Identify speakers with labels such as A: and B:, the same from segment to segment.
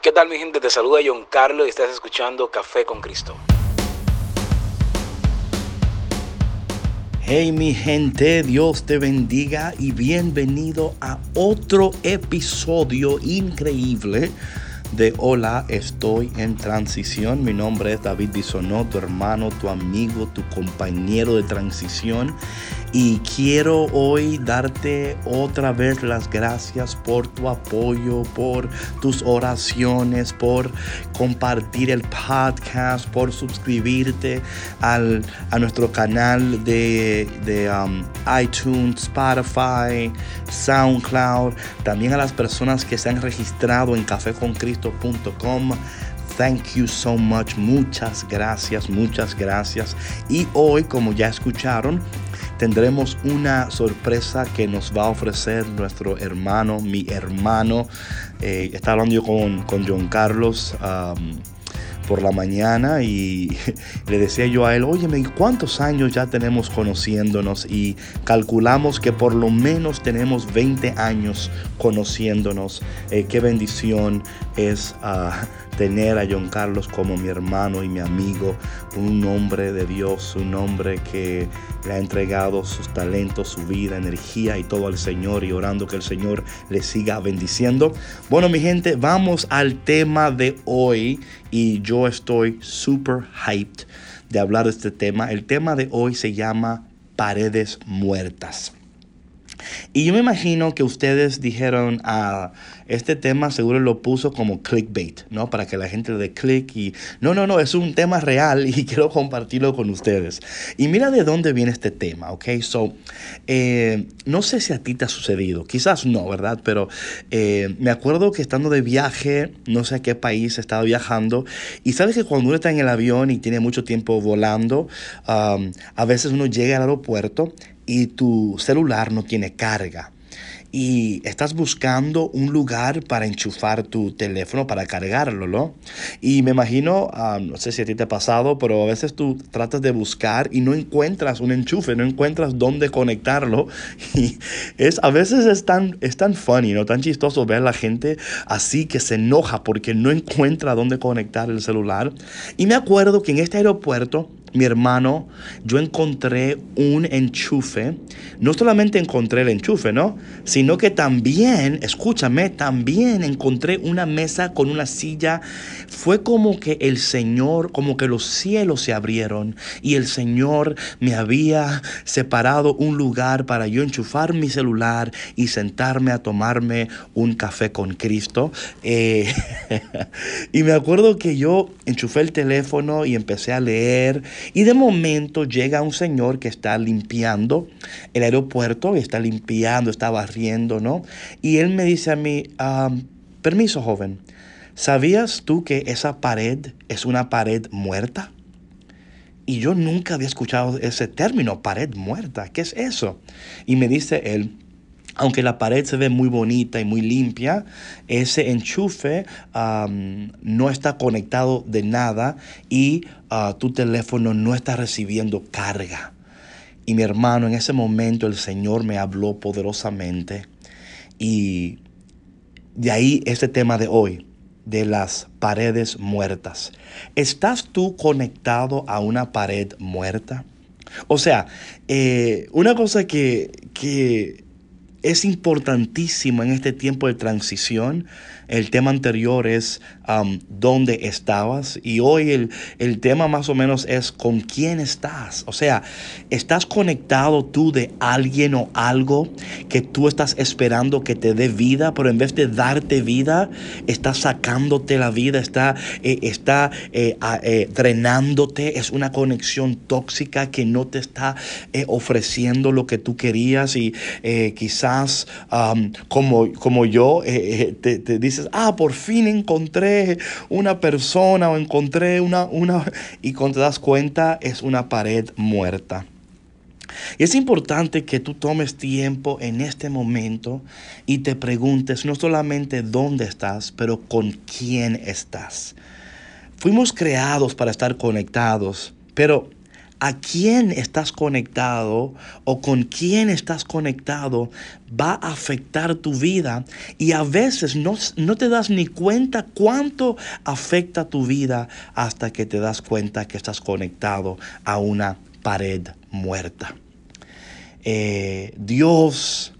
A: ¿Qué tal mi gente? Te saluda John Carlos y estás escuchando Café con Cristo.
B: Hey mi gente, Dios te bendiga y bienvenido a otro episodio increíble de Hola, estoy en transición. Mi nombre es David Bisonó, tu hermano, tu amigo, tu compañero de transición. Y quiero hoy darte otra vez las gracias por tu apoyo, por tus oraciones, por compartir el podcast, por suscribirte al, a nuestro canal de, de um, iTunes, Spotify, SoundCloud. También a las personas que se han registrado en caféconcristo.com. Thank you so much. Muchas gracias, muchas gracias. Y hoy, como ya escucharon, tendremos una sorpresa que nos va a ofrecer nuestro hermano, mi hermano. Eh, está hablando yo con, con John Carlos. por la mañana y le decía yo a él, óyeme, ¿cuántos años ya tenemos conociéndonos? Y calculamos que por lo menos tenemos 20 años conociéndonos. Eh, qué bendición es uh, tener a John Carlos como mi hermano y mi amigo, un hombre de Dios, un hombre que le ha entregado sus talentos, su vida, energía y todo al Señor y orando que el Señor le siga bendiciendo. Bueno, mi gente, vamos al tema de hoy y yo estoy super hyped de hablar de este tema. El tema de hoy se llama paredes muertas. Y yo me imagino que ustedes dijeron, ah, este tema seguro lo puso como clickbait, ¿no? Para que la gente le dé click y... No, no, no, es un tema real y quiero compartirlo con ustedes. Y mira de dónde viene este tema, ¿ok? So, eh, no sé si a ti te ha sucedido, quizás no, ¿verdad? Pero eh, me acuerdo que estando de viaje, no sé a qué país estaba viajando, y sabes que cuando uno está en el avión y tiene mucho tiempo volando, um, a veces uno llega al aeropuerto y tu celular no tiene carga y estás buscando un lugar para enchufar tu teléfono, para cargarlo, ¿no? Y me imagino, ah, no sé si a ti te ha pasado, pero a veces tú tratas de buscar y no encuentras un enchufe, no encuentras dónde conectarlo. Y es, a veces es tan, es tan funny, ¿no? Tan chistoso ver a la gente así que se enoja porque no encuentra dónde conectar el celular. Y me acuerdo que en este aeropuerto mi hermano, yo encontré un enchufe. No solamente encontré el enchufe, ¿no? Sino que también, escúchame, también encontré una mesa con una silla. Fue como que el Señor, como que los cielos se abrieron y el Señor me había separado un lugar para yo enchufar mi celular y sentarme a tomarme un café con Cristo. Eh, y me acuerdo que yo enchufé el teléfono y empecé a leer y de momento llega un señor que está limpiando el aeropuerto, está limpiando, está barriendo, ¿no? Y él me dice a mí, permiso joven, ¿sabías tú que esa pared es una pared muerta? Y yo nunca había escuchado ese término, pared muerta. ¿Qué es eso? Y me dice él, aunque la pared se ve muy bonita y muy limpia, ese enchufe no está conectado de nada y ah, tu teléfono no está recibiendo carga. Y mi hermano, en ese momento el Señor me habló poderosamente y de ahí este tema de hoy, de las paredes muertas. ¿Estás tú conectado a una pared muerta? O sea, eh, una cosa que, que es importantísimo en este tiempo de transición. El tema anterior es um, dónde estabas y hoy el, el, tema más o menos es con quién estás. O sea, estás conectado tú de alguien o algo que tú estás esperando que te dé vida, pero en vez de darte vida, está sacándote la vida, está, eh, está eh, eh, drenándote. Es una conexión tóxica que no te está ofreciendo lo que tú querías y quizás como, como yo te, te dices, ah, por fin encontré una persona o encontré una, una, y cuando te das cuenta es una pared muerta. Y es importante que tú tomes tiempo en este momento y te preguntes no solamente dónde estás, pero con quién estás. Fuimos creados para estar conectados, pero a quién estás conectado o con quién estás conectado va a afectar tu vida y a veces no, no, te das ni cuenta cuánto afecta tu vida hasta que te das cuenta que estás conectado a una pared muerta. Eh, Dios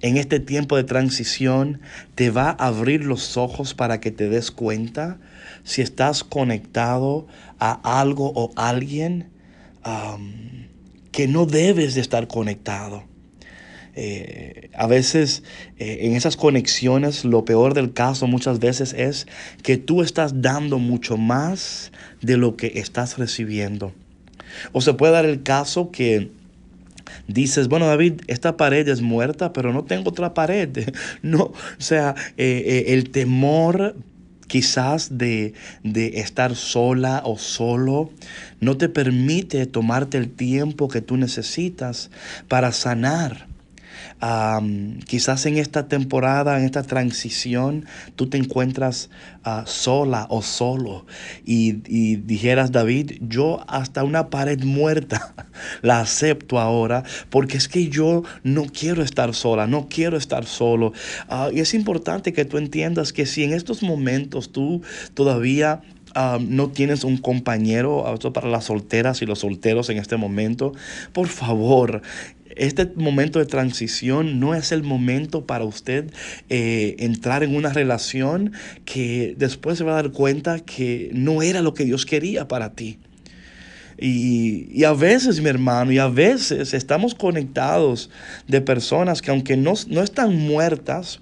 B: en este tiempo de transición te va a abrir los ojos para que te des cuenta si estás conectado a algo o alguien que no debes de estar conectado. Eh, a veces eh, en esas conexiones lo peor del caso muchas veces es que tú estás dando mucho más de lo que estás recibiendo. O se puede dar el caso que dices, bueno David, esta pared es muerta, pero no tengo otra pared. No, o sea, eh, el temor quizás de, de, estar sola o solo, no te permite tomarte el tiempo que tú necesitas para sanar quizás en esta temporada, en esta transición, tú te encuentras ah, sola o solo y, dijeras, David, yo hasta una pared muerta la acepto ahora porque es que yo no quiero estar sola, no quiero estar solo. Ah, y es importante que tú entiendas que si en estos momentos tú todavía no tienes un compañero, esto para las solteras y los solteros en este momento, por favor, este momento de transición no es el momento para usted eh, entrar en una relación que después se va a dar cuenta que no era lo que Dios quería para ti. Y, a veces, mi hermano, y a veces estamos conectados de personas que aunque no, no están muertas,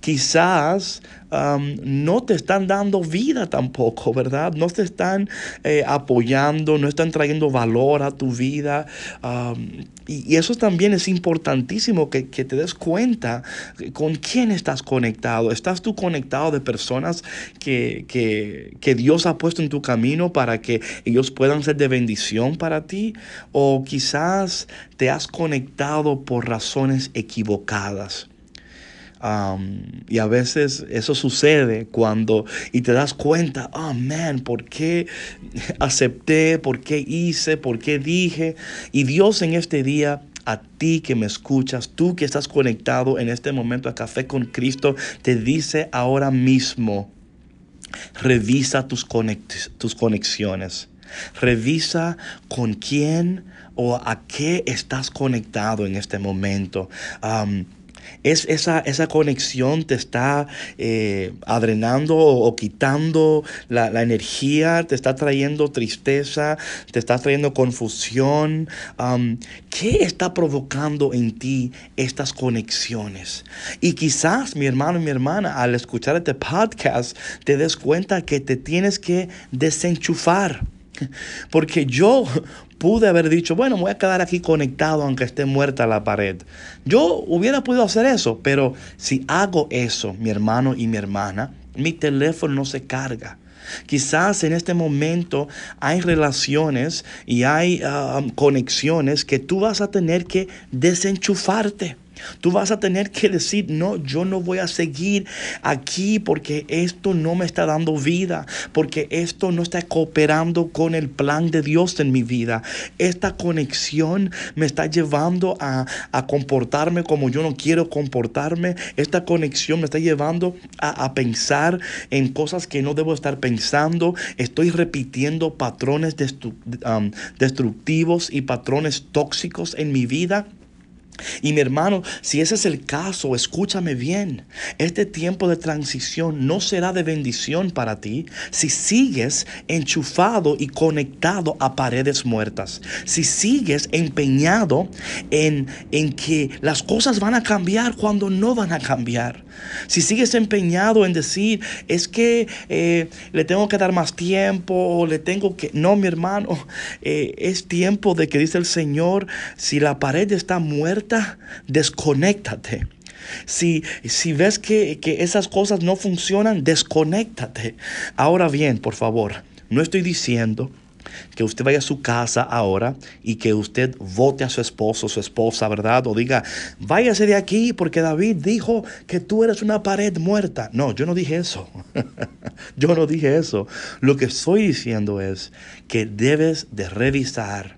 B: quizás no te están dando vida tampoco, ¿verdad? No te están eh, apoyando, no están trayendo valor a tu vida. y, eso también es importantísimo que, te des cuenta con quién estás conectado. ¿Estás tú conectado de personas que Dios ha puesto en tu camino para que ellos puedan ser de bendición para ti? ¿O quizás te has conectado por razones equivocadas? Y a veces eso sucede cuando y te das cuenta, oh man, ¿por qué acepté? ¿Por qué hice? ¿Por qué dije? Y Dios en este día a ti que me escuchas, tú que estás conectado en este momento a Café con Cristo, te dice ahora mismo, revisa tus, tus conexiones. Revisa con quién o a qué estás conectado en este momento. Es esa, esa conexión te está eh, adrenando o, quitando la, energía, te está trayendo tristeza, te está trayendo confusión. ¿Qué está provocando en ti estas conexiones? Y quizás, mi hermano y mi hermana, al escuchar este podcast, te des cuenta que te tienes que desenchufar. Porque yo pude haber dicho, bueno, voy a quedar aquí conectado aunque esté muerta la pared. Yo hubiera podido hacer eso, pero si hago eso, mi hermano y mi hermana, mi teléfono no se carga. Quizás en este momento hay relaciones y hay ah, conexiones que tú vas a tener que desenchufarte. Tú vas a tener que decir, no, yo no voy a seguir aquí porque esto no me está dando vida, porque esto no está cooperando con el plan de Dios en mi vida. Esta conexión me está llevando a, comportarme como yo no quiero comportarme. Esta conexión me está llevando a, pensar en cosas que no debo estar pensando. Estoy repitiendo patrones destructivos y patrones tóxicos en mi vida. Y mi hermano, si ese es el caso, escúchame bien. Este tiempo de transición no será de bendición para ti si sigues enchufado y conectado a paredes muertas. Si sigues empeñado en, en que las cosas van a cambiar cuando no van a cambiar. Si sigues empeñado en decir, es que eh, le tengo que dar más tiempo, o le tengo que... No, mi hermano, eh, es tiempo de que dice el Señor, si la pared está muerta, desconéctate. Si, si ves que, que esas cosas no funcionan, desconéctate. Ahora bien, por favor, no estoy diciendo que usted vaya a su casa ahora y que usted vote a su esposo, su esposa, ¿verdad? O diga, váyase de aquí porque David dijo que tú eres una pared muerta. No, yo no dije eso. yo no dije eso. Lo que estoy diciendo es que debes de revisar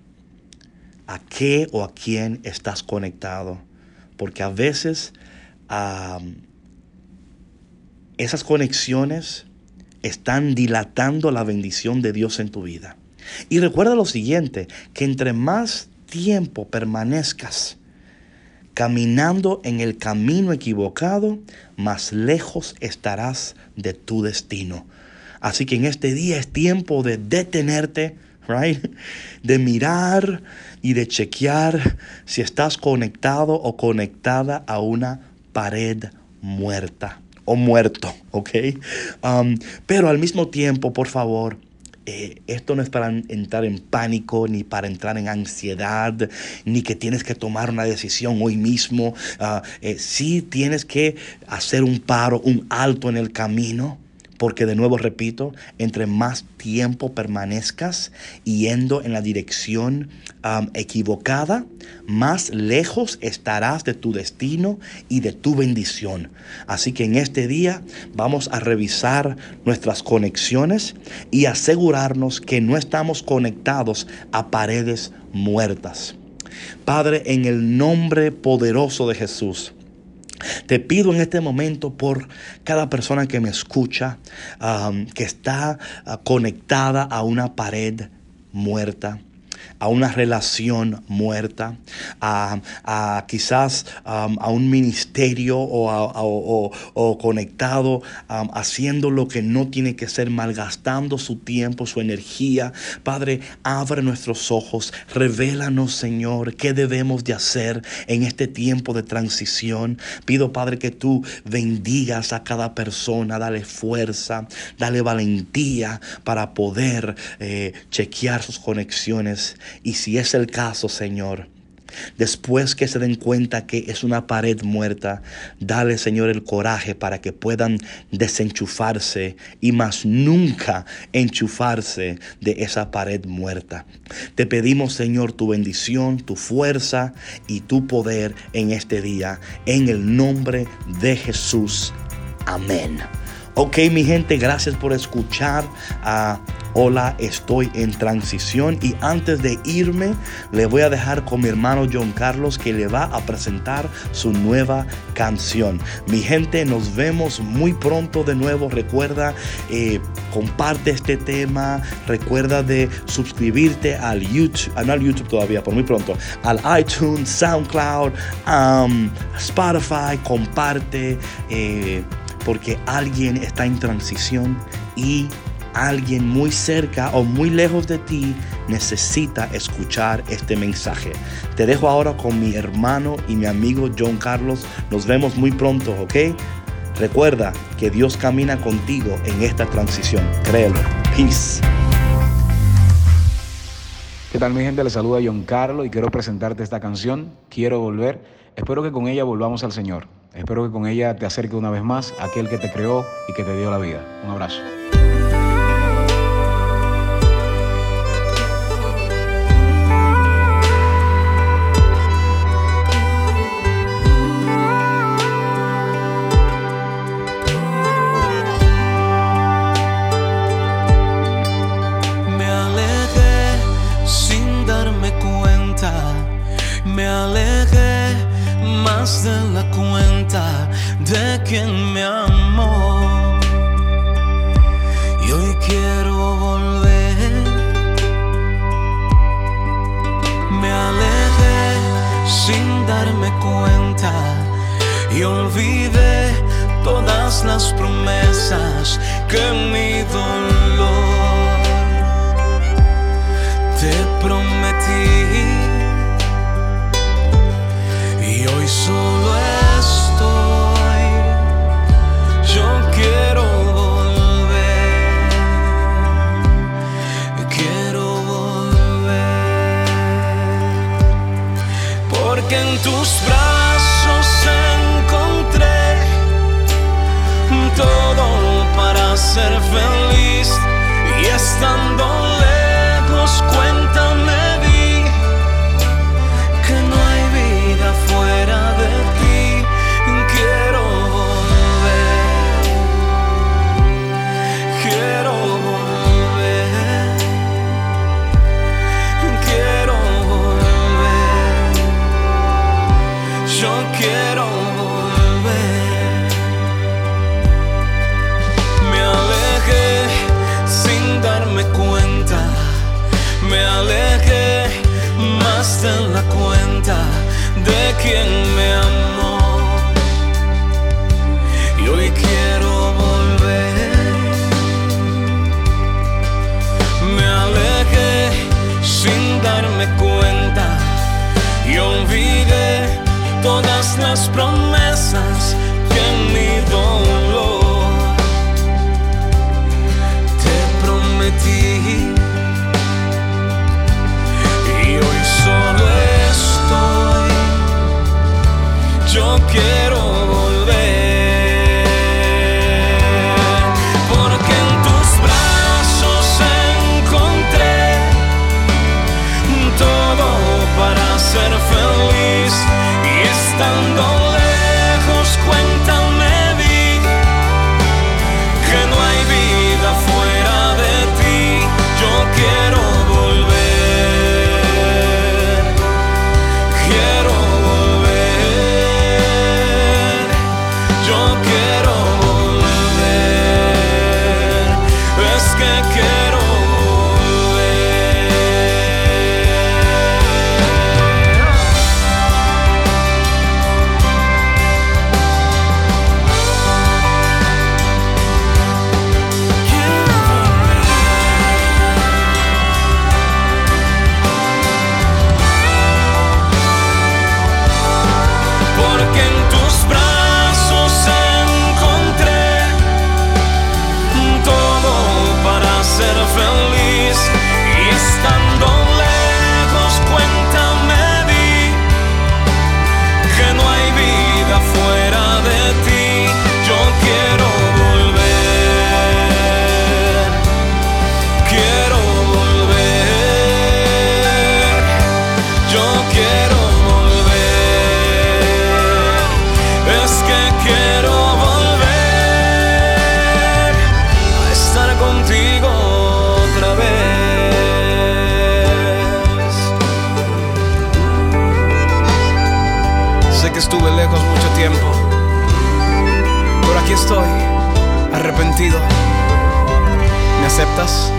B: a qué o a quién estás conectado. Porque a veces esas conexiones están dilatando la bendición de Dios en tu vida. Y recuerda lo siguiente, que entre más tiempo permanezcas caminando en el camino equivocado, más lejos estarás de tu destino. Así que en este día es tiempo de detenerte, right? De mirar y de chequear si estás conectado o conectada a una pared muerta o muerto, ¿ok? Um, pero al mismo tiempo, por favor, eh, esto no es para entrar en pánico, ni para entrar en ansiedad, ni que tienes que tomar una decisión hoy mismo. Uh, eh, sí tienes que hacer un paro, un alto en el camino porque de nuevo repito, entre más tiempo permanezcas yendo en la dirección equivocada, más lejos estarás de tu destino y de tu bendición. Así que en este día vamos a revisar nuestras conexiones y asegurarnos que no estamos conectados a paredes muertas. Padre, en el nombre poderoso de Jesús, te pido en este momento por cada persona que me escucha, que está uh, conectada a una pared muerta a una relación muerta, a, quizás um, a un ministerio o, conectado, um, haciendo lo que no tiene que ser, malgastando su tiempo, su energía. Padre, abre nuestros ojos, revélanos, Señor, qué debemos de hacer en este tiempo de transición. Pido, Padre, que tú bendigas a cada persona, dale fuerza, dale valentía para poder eh, chequear sus conexiones y si es el caso, Señor, Después que se den cuenta que es una pared muerta, dale Señor el coraje para que puedan desenchufarse y más nunca enchufarse de esa pared muerta. Te pedimos Señor tu bendición, tu fuerza y tu poder en este día, en el nombre de Jesús. Amén. Ok, mi gente, gracias por escuchar a Hola, estoy en transición y antes de irme le voy a dejar con mi hermano John Carlos que le va a presentar su nueva canción. Mi gente, nos vemos muy pronto de nuevo. Recuerda, eh, comparte este tema. Recuerda de suscribirte al YouTube, ah, no al YouTube todavía, por muy pronto, al iTunes, SoundCloud, Spotify. Comparte. Eh, porque alguien está en transición y alguien muy cerca o muy lejos de ti necesita escuchar este mensaje. Te dejo ahora con mi hermano y mi amigo John Carlos. Nos vemos muy pronto, ¿ok? Recuerda que Dios camina contigo en esta transición. Créelo. Peace.
A: ¿Qué tal mi gente? Les saluda John Carlos y quiero presentarte esta canción. Quiero volver. Espero que con ella volvamos al Señor. Espero que con ella te acerque una vez más a aquel que te creó y que te dio la vida. Un abrazo.
C: Darme cuenta y olvidé todas las promesas que mi dolor te prometí. Y hoy solo porque en tus brazos encontré todo para ser feliz y estando lejos. as promessas. Estuve lejos mucho tiempo, pero aquí estoy, arrepentido. ¿Me aceptas?